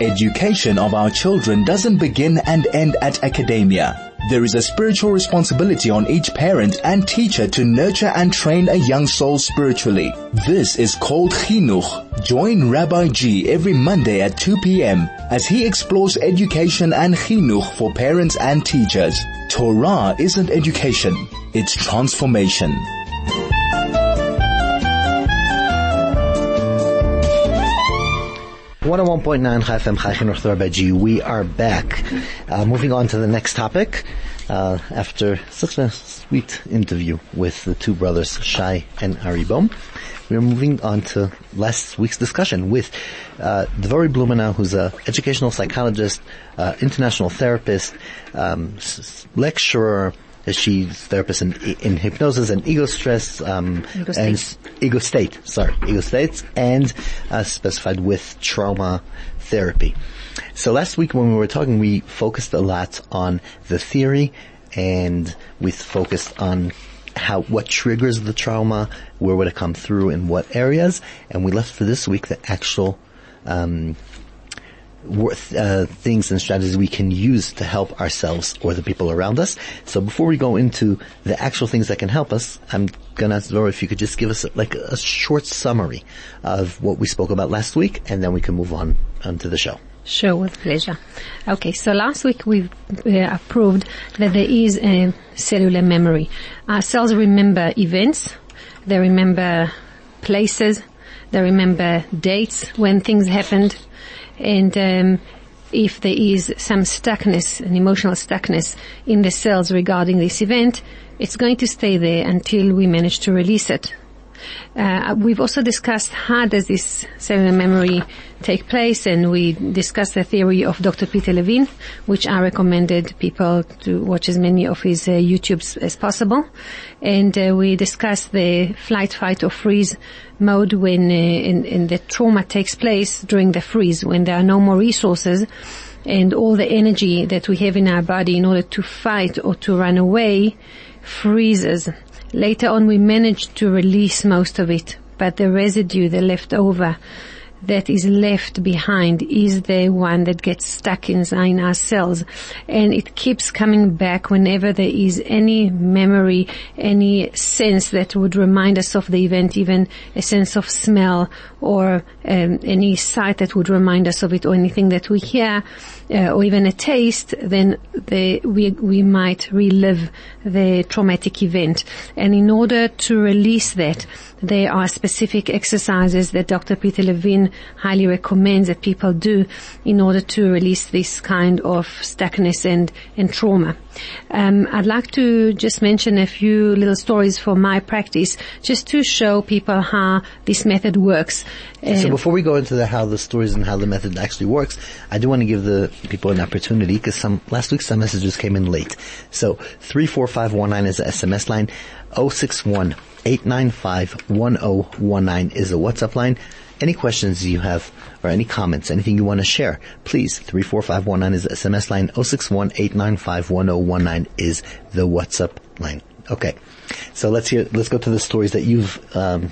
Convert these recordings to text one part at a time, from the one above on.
Education of our children doesn't begin and end at academia. There is a spiritual responsibility on each parent and teacher to nurture and train a young soul spiritually. This is called chinuch. Join Rabbi G every Monday at 2 p.m. as he explores education and chinuch for parents and teachers. Torah isn't education, it's transformation. 101.9 Chai FM Chai. We are back. Uh, moving on to the next topic. Uh, after such a sweet interview with the two brothers Shai and Ari Bohm, we're moving on to last week's discussion with uh, Dvori Blumenau, who's an educational psychologist, uh, international therapist, um, lecturer, She's therapist in, in hypnosis and ego stress, um, Ego and state. ego state, sorry, ego states, and uh, specified with trauma therapy. So last week when we were talking, we focused a lot on the theory, and we focused on how what triggers the trauma, where would it come through, in what areas, and we left for this week the actual um, uh, things and strategies we can use to help ourselves or the people around us. So before we go into the actual things that can help us, I'm gonna ask Laura if you could just give us like a short summary of what we spoke about last week, and then we can move on onto the show. Sure, with pleasure. Okay, so last week we uh, approved that there is a cellular memory. Our cells remember events, they remember places, they remember dates when things happened, and um, if there is some stuckness, an emotional stuckness in the cells regarding this event, it's going to stay there until we manage to release it. Uh, we've also discussed how does this cellular memory take place, and we discussed the theory of Dr. Peter Levine, which I recommended people to watch as many of his uh, YouTubes as possible. And uh, we discussed the flight, fight, or freeze mode when uh, in, in the trauma takes place during the freeze, when there are no more resources and all the energy that we have in our body in order to fight or to run away freezes. Later on we managed to release most of it, but the residue, the leftover, that is left behind is the one that gets stuck inside our cells. And it keeps coming back whenever there is any memory, any sense that would remind us of the event, even a sense of smell or um, any sight that would remind us of it or anything that we hear uh, or even a taste, then the, we, we might relive the traumatic event. And in order to release that, there are specific exercises that Dr. Peter Levine highly recommends that people do in order to release this kind of stuckness and, and trauma. Um, I'd like to just mention a few little stories from my practice just to show people how this method works. So Uh, before we go into the how the stories and how the method actually works, I do want to give the people an opportunity because some last week some messages came in late. So three four five one nine is the SMS line. 061 895 1019 is a WhatsApp line. Any questions you have or any comments, anything you want to share, please 34519 is the SMS line. 061 895 1019 is the WhatsApp line. Okay. So let's hear, let's go to the stories that you've, um,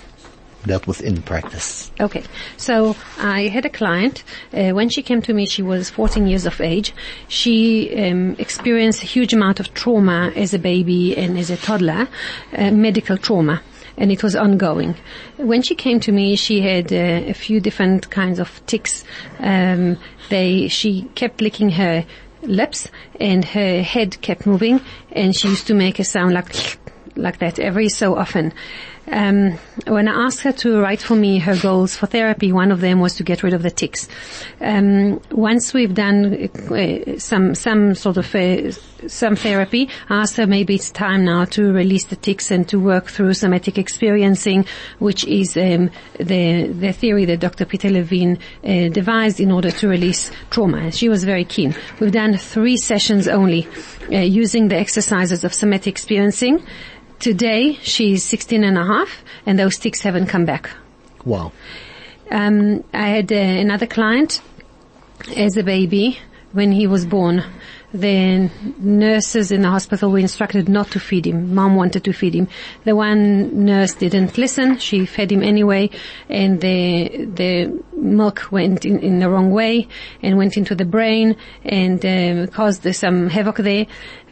dealt with in practice. Okay, so I had a client. Uh, when she came to me, she was 14 years of age. She um, experienced a huge amount of trauma as a baby and as a toddler, uh, medical trauma. And it was ongoing. When she came to me, she had uh, a few different kinds of tics. Um, they, she kept licking her lips, and her head kept moving, and she used to make a sound like like that every so often. Um, when I asked her to write for me her goals for therapy, one of them was to get rid of the tics. Um, once we've done uh, some some sort of uh, some therapy, I asked her maybe it's time now to release the tics and to work through somatic experiencing, which is um, the the theory that Dr. Peter Levine uh, devised in order to release trauma. She was very keen. We've done three sessions only uh, using the exercises of somatic experiencing. Today she's 16 and a half and those tics haven't come back. Wow. Um, I had uh, another client as a baby when he was born. The nurses in the hospital were instructed not to feed him. Mom wanted to feed him. The one nurse didn't listen. She fed him anyway, and the the milk went in, in the wrong way and went into the brain and um, caused some havoc there.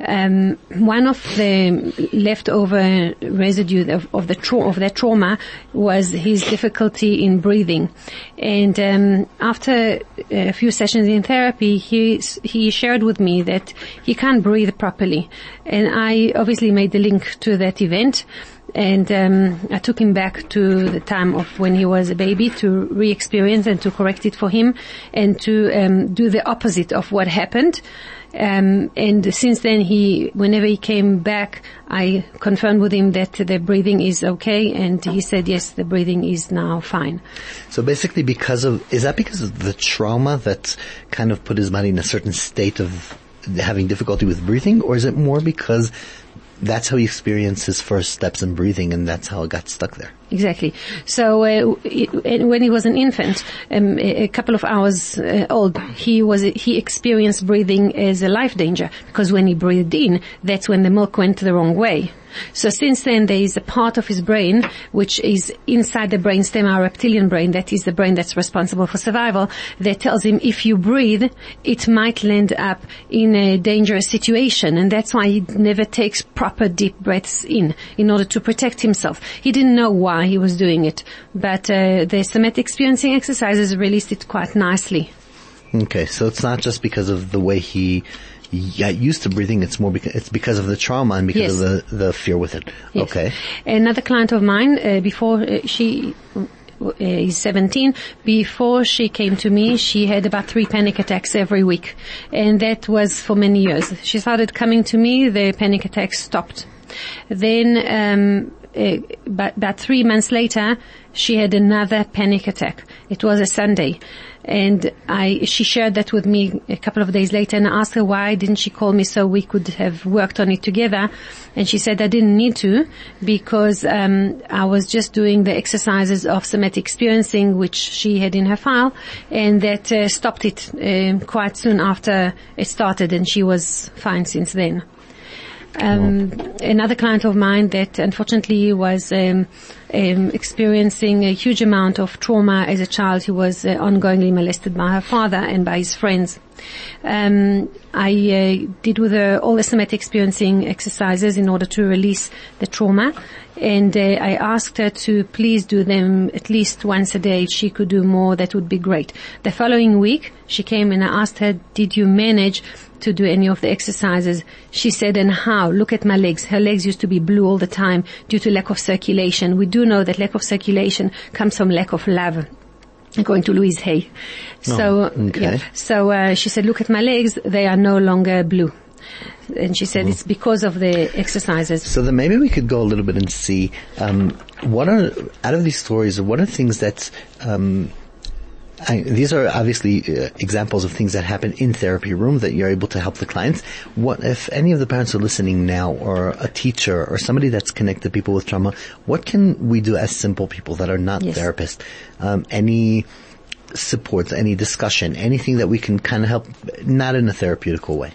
Um, one of the leftover residue of, of the tra- of that trauma was his difficulty in breathing, and um, after a few sessions in therapy, he he shared with me that he can't breathe properly, and I obviously made the link to that event and um, I took him back to the time of when he was a baby to re-experience and to correct it for him and to um, do the opposite of what happened. Um, and since then, he, whenever he came back, I confirmed with him that the breathing is okay, and he said yes, the breathing is now fine. So basically, because of is that because of the trauma that kind of put his body in a certain state of having difficulty with breathing, or is it more because that's how he experienced his first steps in breathing, and that's how it got stuck there. Exactly. So uh, when he was an infant, um, a couple of hours uh, old, he was he experienced breathing as a life danger because when he breathed in, that's when the milk went the wrong way. So since then, there is a part of his brain which is inside the brainstem, our reptilian brain, that is the brain that's responsible for survival, that tells him if you breathe, it might land up in a dangerous situation, and that's why he never takes proper deep breaths in, in order to protect himself. He didn't know why he was doing it, but uh, the somatic experiencing exercises released it quite nicely. Okay, so it's not just because of the way he got used to breathing. It's more because it's because of the trauma and because yes. of the the fear with it. Yes. Okay. Another client of mine, uh, before uh, she uh, is 17. Before she came to me, she had about three panic attacks every week. And that was for many years. She started coming to me, the panic attacks stopped. Then, um, uh, about, about three months later, she had another panic attack. It was a Sunday. And I, she shared that with me a couple of days later and I asked her why didn't she call me so we could have worked on it together. And she said I didn't need to because, um, I was just doing the exercises of somatic experiencing which she had in her file and that uh, stopped it um, quite soon after it started and she was fine since then. Um, another client of mine that unfortunately was um, um, experiencing a huge amount of trauma as a child. He was uh, ongoingly molested by her father and by his friends. Um, I uh, did with her all the somatic experiencing exercises in order to release the trauma, and uh, I asked her to please do them at least once a day. If she could do more, that would be great. The following week, she came and I asked her, "Did you manage to do any of the exercises. She said, and how? Look at my legs. Her legs used to be blue all the time due to lack of circulation. We do know that lack of circulation comes from lack of love going to Louise Hay. Oh, so, okay. yeah. So uh, she said, look at my legs; they are no longer blue. And she said mm. it's because of the exercises. So then maybe we could go a little bit and see um, what are out of these stories. What are things that um, I, these are obviously uh, examples of things that happen in therapy room that you're able to help the clients. What if any of the parents are listening now, or a teacher, or somebody that's connected people with trauma? What can we do as simple people that are not yes. therapists? Um, any support, any discussion, anything that we can kind of help, not in a therapeutical way.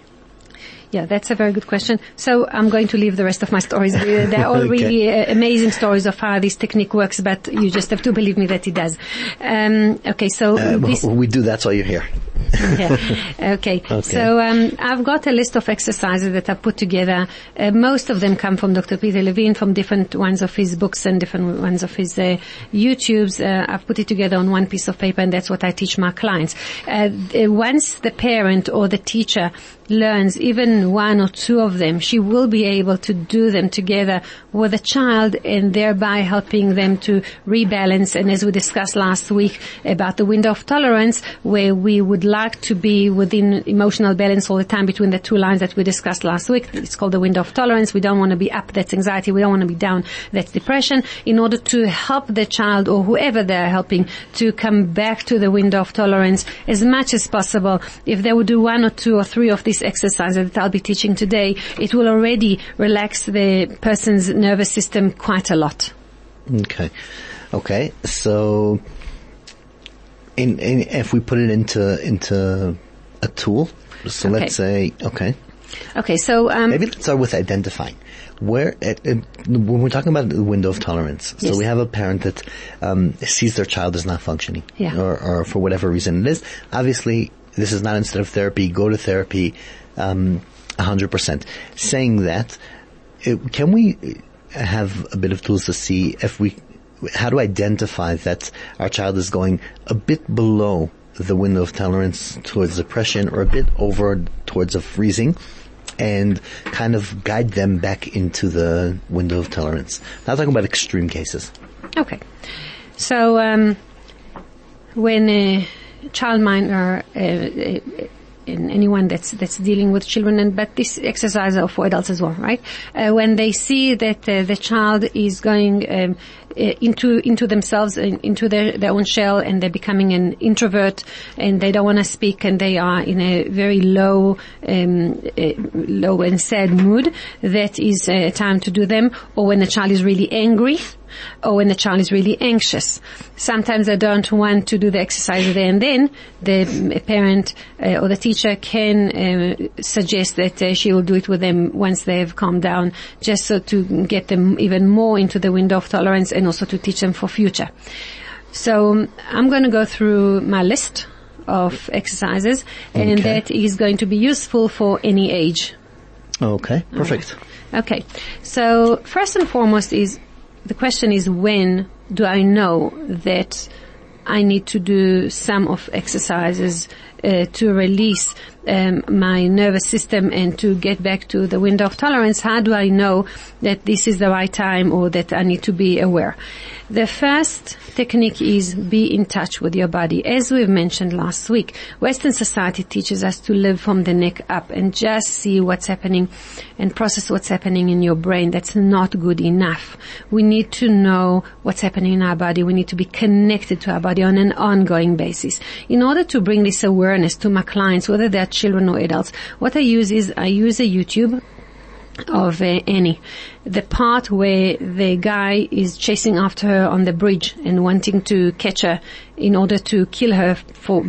Yeah, that's a very good question. So I'm going to leave the rest of my stories. They're all okay. really uh, amazing stories of how this technique works, but you just have to believe me that it does. Um, okay, so uh, we do. That's why you're here. yeah. Okay. okay. So um, I've got a list of exercises that I've put together. Uh, most of them come from Dr. Peter Levine, from different ones of his books and different ones of his uh, YouTubes. Uh, I've put it together on one piece of paper, and that's what I teach my clients. Uh, once the parent or the teacher learns even one or two of them, she will be able to do them together with a child and thereby helping them to rebalance. And as we discussed last week about the window of tolerance, where we would like to be within emotional balance all the time between the two lines that we discussed last week. It's called the window of tolerance. We don't want to be up, that's anxiety. We don't want to be down, that's depression. In order to help the child or whoever they're helping to come back to the window of tolerance as much as possible, if they would do one or two or three of these this exercise that I'll be teaching today, it will already relax the person's nervous system quite a lot. Okay. Okay. So, in, in, if we put it into, into a tool. So Okay. let's say, okay, Okay, so um, maybe let's start with identifying. Where, uh, uh, when we're talking about the window of tolerance, so Yes. we have a parent that um, sees their child is not functioning, Yeah. or, or for whatever reason it is. Obviously, this is not instead of therapy, go to therapy, um, 100%. Saying that, uh, can we have a bit of tools to see if we, how to identify that our child is going a bit below the window of tolerance towards depression or a bit over towards a freezing and kind of guide them back into the window of tolerance. Not talking about extreme cases. Okay. So, um, when a childminder, uh, and anyone that's that's dealing with children, and but this exercise for adults as well, right? Uh, when they see that uh, the child is going um, uh, into into themselves, in, into their their own shell, and they're becoming an introvert, and they don't want to speak, and they are in a very low, um, uh, low and sad mood, that is a time to do them. Or when the child is really angry, or when the child is really anxious. Sometimes they don't want to do the exercise there and then. The parent uh, or the teacher can uh, suggest that uh, she will do it with them once they have calmed down, just so to get them even more into the window of tolerance and also to teach them for future. So um, I'm going to go through my list of exercises, and that is going to be useful for any age. Okay, perfect. Okay. So first and foremost is the question is when do I know that I need to do some of exercises uh, to release um, my nervous system and to get back to the window of tolerance? How do I know that this is the right time or that I need to be aware? The first technique is be in touch with your body. As we've mentioned last week, Western society teaches us to live from the neck up and just see what's happening and process what's happening in your brain. That's not good enough. We need to know what's happening in our body. We need to be connected to our body on an ongoing basis. In order to bring this awareness to my clients, whether they're children or adults, what I use is I use a YouTube of uh, Annie. The part where the guy is chasing after her on the bridge and wanting to catch her in order to kill her for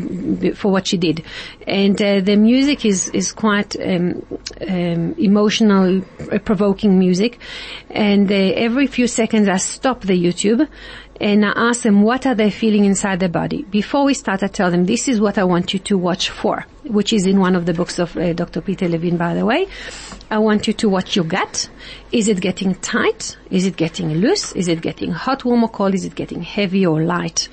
for what she did, and uh, the music is is quite um, um, emotional, uh, provoking music, and uh, every few seconds I stop the YouTube and I ask them what are they feeling inside their body. Before we start, I tell them this is what I want you to watch for, which is in one of the books of uh, Dr. Peter Levine, by the way. I want you to watch your gut. Is it getting tight? Is it getting loose? Is it getting hot, warm or cold? Is it getting heavy or light?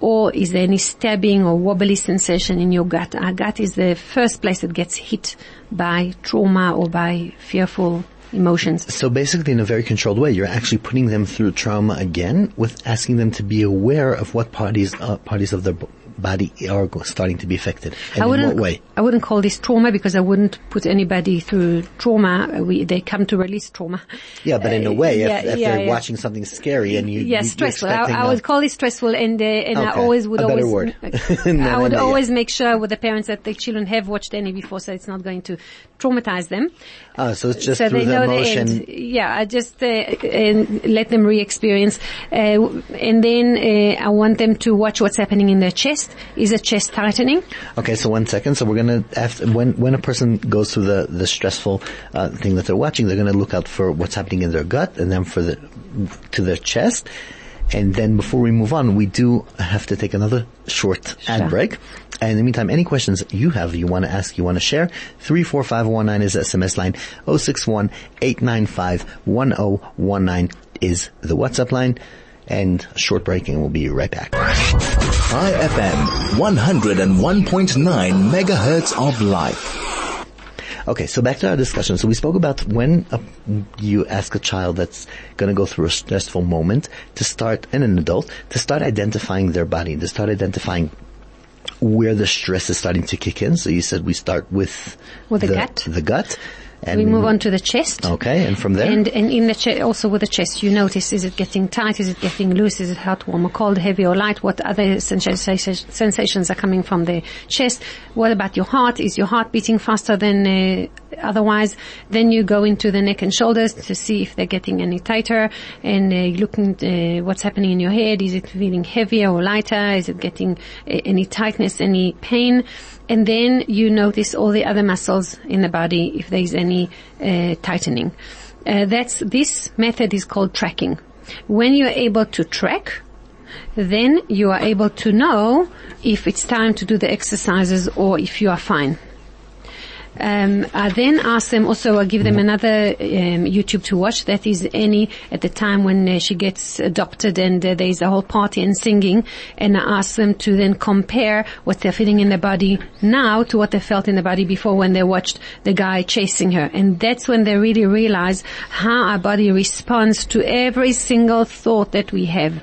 Or is there any stabbing or wobbly sensation in your gut? Our gut is the first place that gets hit by trauma or by fearful emotions. So basically, in a very controlled way, you're actually putting them through trauma again, with asking them to be aware of what parties uh, parties of their body are starting to be affected, and I in wouldn't, what way. I wouldn't call this trauma because I wouldn't put anybody through trauma. Uh, We, they come to release trauma. Yeah, but in a Uh, way, yeah, if, if yeah, they're yeah. watching something scary and you, Yeah, you- stressful. I, I would call it stressful, and uh, and I always would always word. I would always make sure with the parents that the children have watched any before, so it's not going to traumatize them. Ah, so it's just so through they the know emotion. Yeah, I just uh, and let them re-experience, uh, and then uh, I want them to watch what's happening in their chest. Is the chest tightening? Okay, so one second. So we're gonna after when when a person goes through the the stressful uh, thing that they're watching, they're gonna look out for what's happening in their gut, and then for the to their chest. And then before we move on, we do have to take another short ad break. And in the meantime, any questions you have, you want to ask, you want to share, 34519 is SMS line, 061 1019 is the WhatsApp line. And short break and we'll be right back. Chai FM, 101.9 megahertz of life. Okay, so back to our discussion. So we spoke about when a, you ask a child that's going to go through a stressful moment to start, and an adult, to start identifying their body, to start identifying where the stress is starting to kick in. So you said we start with With the gut. The gut. And we move on to the chest. Okay, and from there? And, and in the chest, also with the chest, you notice, is it getting tight? Is it getting loose? Is it hot, warm, or cold, heavy or light? What other sensations are coming from the chest? What about your heart? Is your heart beating faster than uh, otherwise? Then you go into the neck and shoulders to see if they're getting any tighter and uh, looking uh, what's happening in your head. Is it feeling heavier or lighter? Is it getting uh, any tightness, any pain? and then you notice all the other muscles in the body if there is any uh, tightening. Uh, that's this method is called tracking. When you're able to track, then you are able to know if it's time to do the exercises or if you are fine. Um, I then ask them also, I give them another um, YouTube to watch. That is Annie at the time when uh, she gets adopted and uh, there's a whole party and singing. And I ask them to then compare what they're feeling in their body now to what they felt in the body before when they watched the guy chasing her. And that's when they really realize how our body responds to every single thought that we have.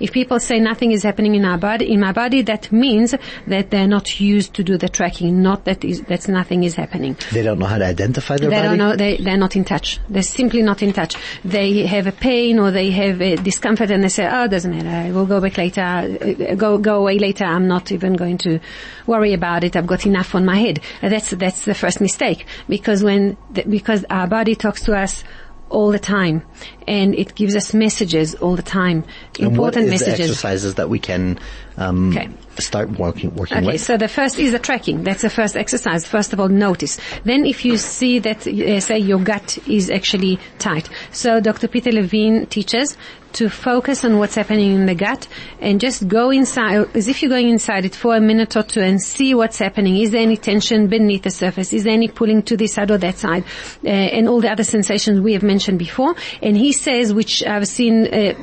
If people say nothing is happening in our body, in my body, that means that they're not used to do the tracking, not that is, that nothing is happening. They don't know how to identify their they body? don't know, they, they're not in touch. They're simply not in touch. They have a pain or they have a discomfort and they say, oh, doesn't matter, we'll go back later, uh, go, go away later, I'm not even going to worry about it, I've got enough on my head. That's, that's the first mistake. Because when, because our body talks to us all the time, and it gives us messages all the time. And what Important is the messages. exercises that we can um, Okay. Start working working Okay, with? so the first is the tracking. That's the first exercise. First of all, notice. Then if you see that, uh, say your gut is actually tight. So Dr. Peter Levine teaches to focus on what's happening in the gut and just go inside, as if you're going inside it for a minute or two and see what's happening. Is there any tension beneath the surface? Is there any pulling to this side or that side? Uh, and all the other sensations we have mentioned before. And he says, which I've seen uh,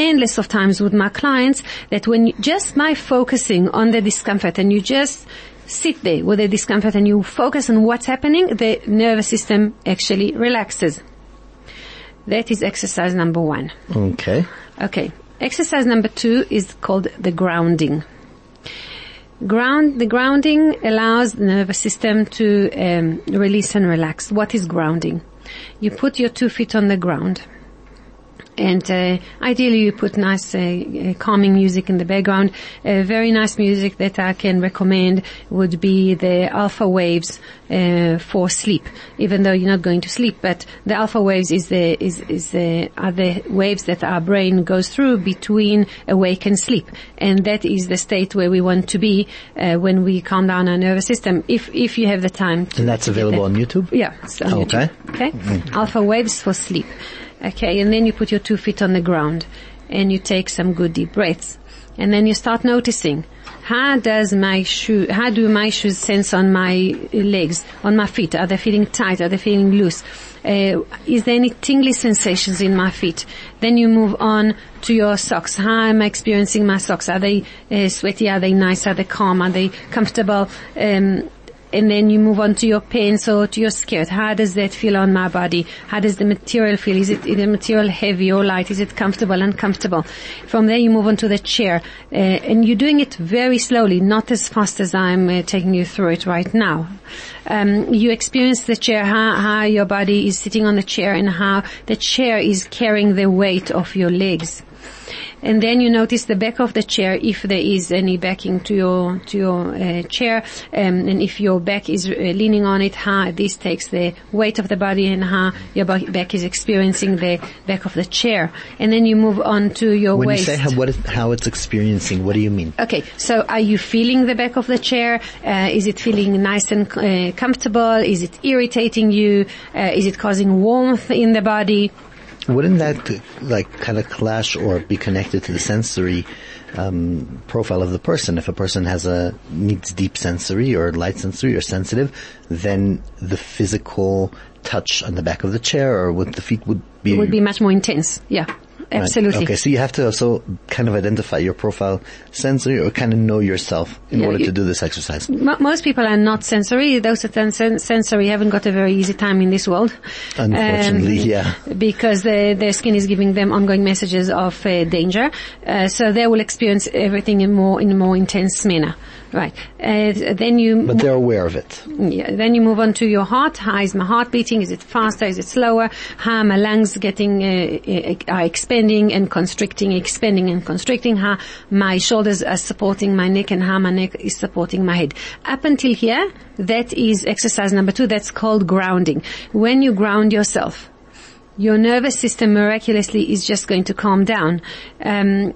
endless of times with my clients, that when you, just by focusing on the discomfort and you just sit there with the discomfort and you focus on what's happening, the nervous system actually relaxes. That is exercise number one. Okay. Okay. Exercise number two is called the grounding. Ground, the grounding allows the nervous system to um, release and relax. What is grounding? You put your two feet on the ground. And uh, ideally, you put nice, uh, uh, calming music in the background. Uh, very nice music that I can recommend would be the alpha waves uh, for sleep. Even though you're not going to sleep, but the alpha waves is the is is the are the waves that our brain goes through between awake and sleep, and that is the state where we want to be uh, when we calm down our nervous system. If if you have the time, to, And that's available that. on YouTube? Yeah. it's on Okay. YouTube. Okay. Alpha waves for sleep. Okay. And then you put your two feet on the ground and you take some good deep breaths. And then you start noticing how does my shoe, how do my shoes sense on my legs, on my feet? Are they feeling tight? Are they feeling loose? Uh, is there any tingly sensations in my feet? Then you move on to your socks. How am I experiencing my socks? Are they uh, sweaty? Are they nice? Are they calm? Are they comfortable? Um, and then you move on to your pants or to your skirt. How does that feel on my body? How does the material feel? Is it is the material heavy or light? Is it comfortable, uncomfortable? From there you move on to the chair. Uh, and you're doing it very slowly, not as fast as I'm uh, taking you through it right now. Um, you experience the chair, how, how your body is sitting on the chair and how the chair is carrying the weight of your legs and then you notice the back of the chair if there is any backing to your to your uh, chair um, and if your back is uh, leaning on it how this takes the weight of the body and how your back is experiencing the back of the chair and then you move on to your When waist you say how, what is, how it's experiencing, what do you mean? Okay, so are you feeling the back of the chair? Uh, is it feeling nice and uh, comfortable? Is it irritating you? Uh, is it causing warmth in the body? Wouldn't that like kind of clash or be connected to the sensory um, profile of the person? If a person has a needs deep sensory or light sensory or sensitive, then the physical touch on the back of the chair or with the feet would be, It would be much more intense. Yeah. Right. absolutely. Okay, so you have to also kind of identify your profile sensory or kind of know yourself in Yeah, order you- to do this exercise. Mo- Most people are not sensory. Those that are sen- sensory haven't got a very easy time in this world. Unfortunately, Um, yeah. Because the, their skin is giving them ongoing messages of uh, danger. Uh, so they will experience everything in more, in a more intense manner. Right. Uh, then you But they're aware of it. yeah, then you move on to your heart. How is my heart beating? Is it faster? Is it slower? How are my lungs getting, uh, uh, are expanding and constricting, expanding and constricting? How my shoulders are supporting my neck and how my neck is supporting my head. Up until here, that is exercise number two. That's called grounding. When you ground yourself, your nervous system miraculously is just going to calm down. Um,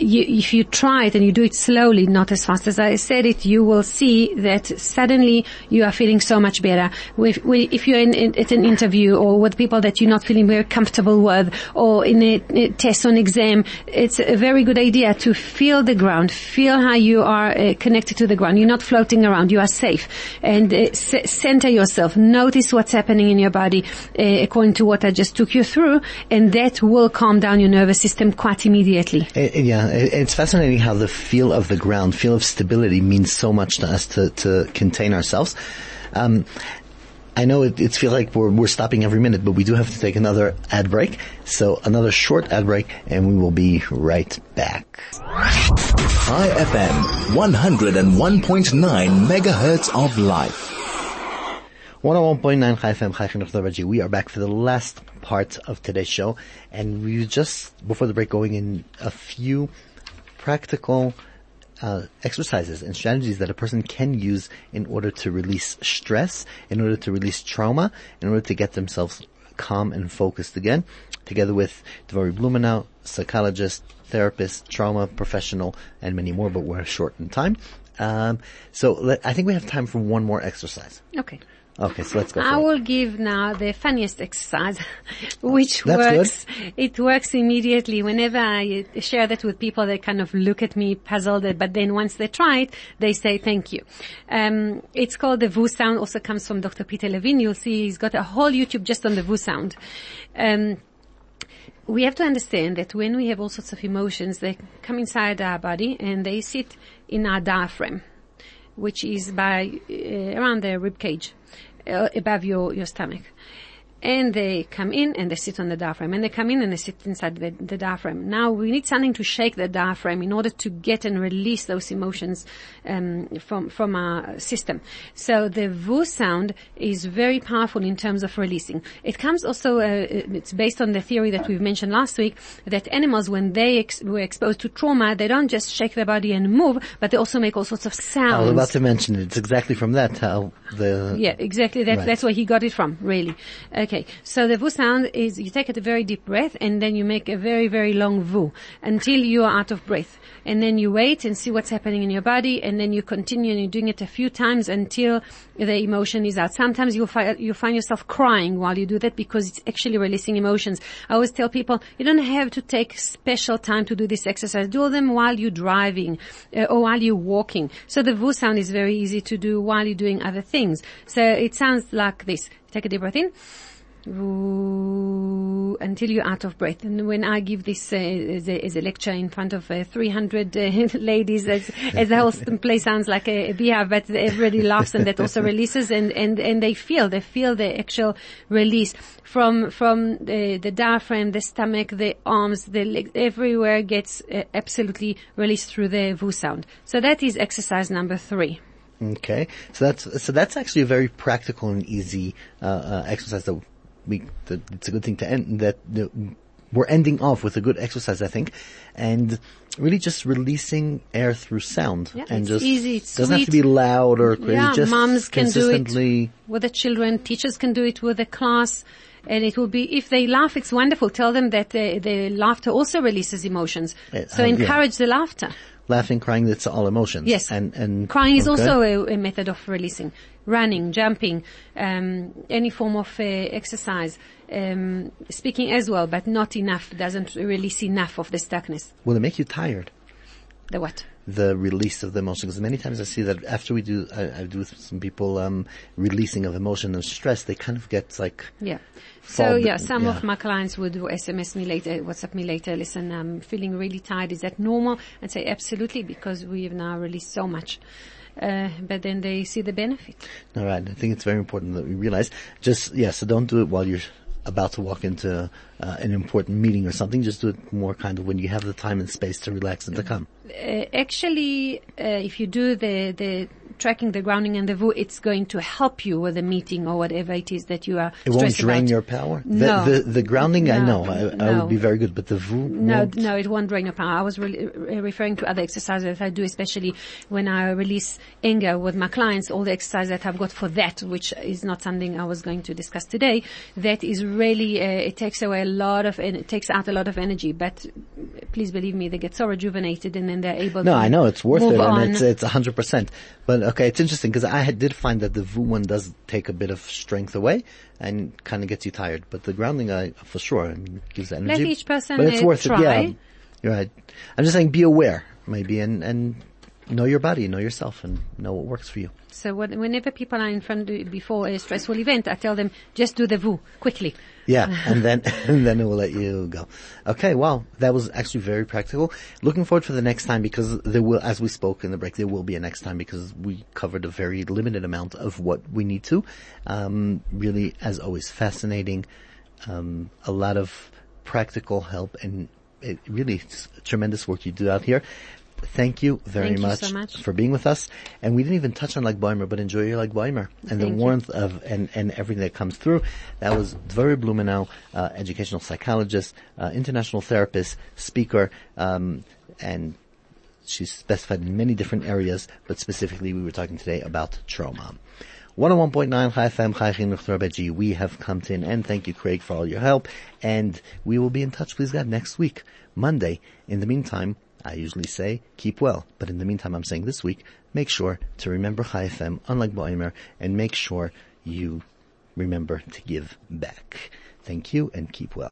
you, if you try it and you do it slowly, not as fast as I said it, you will see that suddenly you are feeling so much better. With, if you're in, in, at an interview or with people that you're not feeling very comfortable with or in a, a test or exam, it's a very good idea to feel the ground, feel how you are uh, connected to the ground. You're not floating around, you are safe. And uh, c- center yourself, notice what's happening in your body uh, according to what I just took you through, and that will calm down your nervous system quite immediately. Uh, yeah, it- it's fascinating how the feel of the ground, feel of stability means so much to us to, to contain ourselves. Um, I know it, it feels like we're, we're stopping every minute, but we do have to take another ad break. So another short ad break and we will be right back. Chai FM, 101.9 megahertz of life. 101.9 Chai FM, Chai We are back for the last part of today's show, and we just, before the break, going in a few practical uh, exercises and strategies that a person can use in order to release stress, in order to release trauma, in order to get themselves calm and focused again, together with Dvori Blumenau, psychologist, therapist, trauma professional, and many more, but we're short in time. Um, so let, I think we have time for one more exercise. Okay. Okay, so let's go. I it. will give now the funniest exercise, which That's works. It works immediately. Whenever I share that with people, they kind of look at me puzzled, but then once they try it, they say thank you. Um, it's called the VU sound, also comes from Dr. Peter Levine. You'll see he's got a whole YouTube just on the VU sound. Um, we have to understand that when we have all sorts of emotions, they come inside our body and they sit in our diaphragm, which is by uh, around the rib cage, Uh, above your, your stomach. And they come in and they sit on the diaphragm. And they come in and they sit inside the, the diaphragm. Now we need something to shake the diaphragm in order to get and release those emotions um, from from our system. So the VU sound is very powerful in terms of releasing. It comes also. Uh, it's based on the theory that we've mentioned last week that animals, when they ex- were exposed to trauma, they don't just shake their body and move, but they also make all sorts of sounds. I was about to mention it. It's exactly from that how the Yeah, exactly. That, Right. That's where he got it from, really. Okay. So the VU sound is you take a very deep breath and then you make a very, very long VU until you are out of breath. And then you wait and see what's happening in your body and then you continue and you're doing it a few times until the emotion is out. Sometimes you'll find, you find yourself crying while you do that because it's actually releasing emotions. I always tell people you don't have to take special time to do this exercise. Do them while you're driving uh, or while you're walking. So the VU sound is very easy to do while you're doing other things. So it sounds like this. Take a deep breath in. Until you're out of breath. And when I give this uh, as, a, as a lecture in front of uh, 300 uh, ladies, as, as the whole place sounds like a, a beehive, but everybody laughs and that also releases and, and, and they feel, they feel the actual release from, from the, the diaphragm, the stomach, the arms, the legs, everywhere gets uh, absolutely released through the VU sound. So that is exercise number three. Okay, so that's so that's actually a very practical and easy uh, uh, exercise that we. It's a good thing to end that. that we're ending off with a good exercise, I think, and really just releasing air through sound Yeah, and it's just easy, it's doesn't have to be loud or crazy. Yeah, just moms can do it with the children. Teachers can do it with the class. And it will be, if they laugh, it's wonderful. Tell them that the, the laughter also releases emotions. Uh, So uh, yeah. encourage the laughter. laughing, crying, that's all emotions. Yes. And, and Crying is okay. also a, a method of releasing. Running, jumping, um, any form of uh, exercise. Um, speaking as well, but not enough, doesn't release enough of the stuckness. Will it make you tired? The what? the release of the emotion. Because many times I see that after we do, I, I do with some people um, releasing of emotion and stress, they kind of get like Yeah. So yeah, some yeah. of my clients would SMS me later, WhatsApp me later, listen, I'm feeling really tired. Is that normal? And say absolutely because we've now released so much. Uh, but then they see the benefit. All right. I think it's very important that we realize just, yeah, so don't do it while you're about to walk into uh, an important meeting or something. Just do it more kind of when you have the time and space to relax and to come. Uh, actually, uh, if you do the, the tracking, the grounding and the VU, it's going to help you with the meeting or whatever it is that you are It won't drain about. your power. No. The, the, the grounding, I know, I, I would be very good, but the VU No, won't. no, it won't drain your power. I was really uh, referring to other exercises that I do, especially when I release anger with my clients. All the exercises that I've got for that, which is not something I was going to discuss today. That is really uh, it takes away a lot of and it takes out a lot of energy. But please believe me, they get so rejuvenated and then they're able. To No, I know it's worth it, on. and it's it's a hundred percent. But okay, it's interesting because I had, did find that the VU one does take a bit of strength away and kind of gets you tired. But the grounding, I for sure, I mean, gives energy. Let each person, but it's uh, worth it. Yeah, try. you're right. I'm just saying, be aware, maybe, and and know your body, know yourself, and know what works for you. So what, whenever people are in front of, before a stressful event, I tell them just do the VU quickly. Yeah, and then and then it will let you go. Okay, well, that was actually very practical. Looking forward for the next time because there will, as we spoke in the break, there will be a next time because we covered a very limited amount of what we need to. Um, really, as always, fascinating. Um, a lot of practical help and it really tremendous work you do out here. Thank you very Thank you much, so much. for being with us. And we didn't even touch on Lag Boimer, but enjoy your Lag Boimer and the Thank you. warmth of and, and everything that comes through. That was Dvori Blumenau, uh, educational psychologist, uh, international therapist, speaker, um, and she's specified in many different areas, but specifically we were talking today about trauma. 101.9 Chai FM, Chai Chinuch We have come to an end. Thank you, Craig, for all your help. And we will be in touch, please God, next week, Monday. In the meantime, I usually say, keep well. But in the meantime, I'm saying this week, make sure to remember Chai FM, unlike Boimer, and make sure you remember to give back. Thank you and keep well.